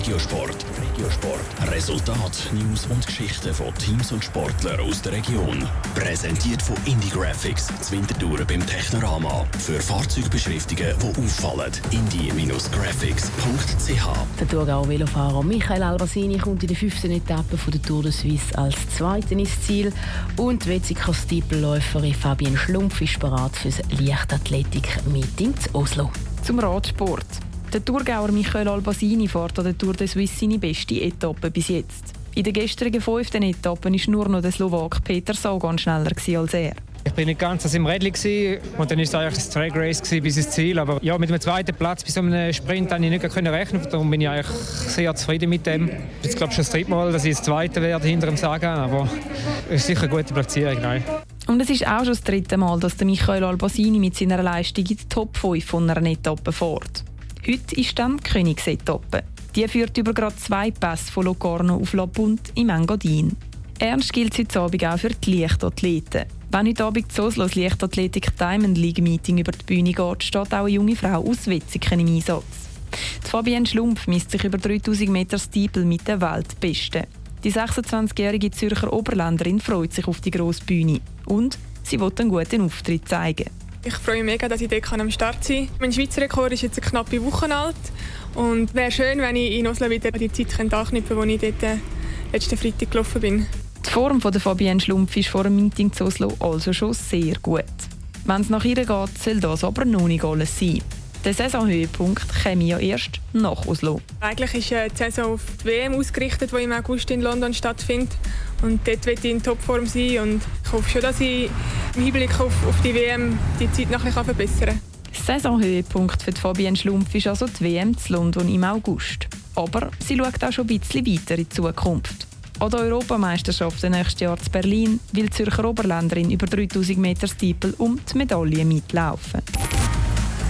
Regiosport. Regiosport. Resultat, News und Geschichten von Teams und Sportlern aus der Region. Präsentiert von Indie Graphics, Zwintertouren beim Technorama. Für Fahrzeugbeschriftungen, die auffallen. indie-graphics.ch Der Thurgauer Velofahrer Michael Albasini kommt in der fünften Etappe von der Tour de Suisse als Zweiter ins Ziel. Und die Wetzikos Stiepelläuferin Fabienne Schlumpf ist bereit für das Leichtathletik-Meeting zu Oslo. Zum Radsport. Der Thurgauer Michael Albasini fährt an der Tour de Suisse seine beste Etappe bis jetzt. In der gestrigen fünften Etappe war nur noch der Slowak Peter Sagan schneller als er. Ich bin nicht ganz im Rädchen und dann war es eigentlich das Drag Race bis ins Ziel. Aber ja, mit dem zweiten Platz bei so einem Sprint konnte ich nicht rechnen. Darum bin ich eigentlich sehr zufrieden mit dem. Ich glaube schon das dritte Mal, dass ich das zweite werde hinter dem Sagan. Aber es ist sicher eine gute Platzierung. Nein. Und es ist auch schon das dritte Mal, dass der Michael Albasini mit seiner Leistung in die Top 5 von einer Etappe fährt. Heute ist dann die Königsetappe. Die führt über gerade zwei Pässe von Locarno auf La Punt im Engadin. Ernst gilt heute Abend auch für die Leichtathleten. Wenn heute Abend das Oslo das Leichtathletik Diamond League Meeting über die Bühne geht, steht auch eine junge Frau aus Wetzigen im Einsatz. Die Fabienne Schlumpf misst sich über 3000 Meter Stiepel mit der Weltbesten. Die 26-jährige Zürcher Oberländerin freut sich auf die grosse Bühne und sie will einen guten Auftritt zeigen. Ich freue mich mega, dass ich dort am Start sein kann. Mein Schweizer Rekord ist jetzt eine knappe Woche alt. Und es wäre schön, wenn ich in Oslo wieder die Zeit anknüpfen könnte, die ich dort äh, letzten Freitag gelaufen bin. Die Form von der Fabienne Schlumpf ist vor dem Meeting zu Oslo also schon sehr gut. Wenn es nach ihr geht, soll das aber noch nicht alles sein. Der Saisonhöhepunkt käme ja erst nach Oslo. Eigentlich ist äh, die Saison auf die WM ausgerichtet, die im August in London stattfindet. Und dort will ich in Topform sein. Und ich hoffe schon, dass ich im Hinblick auf, auf die WM die Zeit noch ein bisschen verbessern kann. Saisonhöhepunkt für Fabienne Schlumpf ist also die WM zu London im August. Aber sie schaut auch schon ein bisschen weiter in die Zukunft. An der Europameisterschaft nächstes Jahr zu Berlin will die Zürcher Oberländerin über 3000 Meter Stiepel um die Medaille mitlaufen.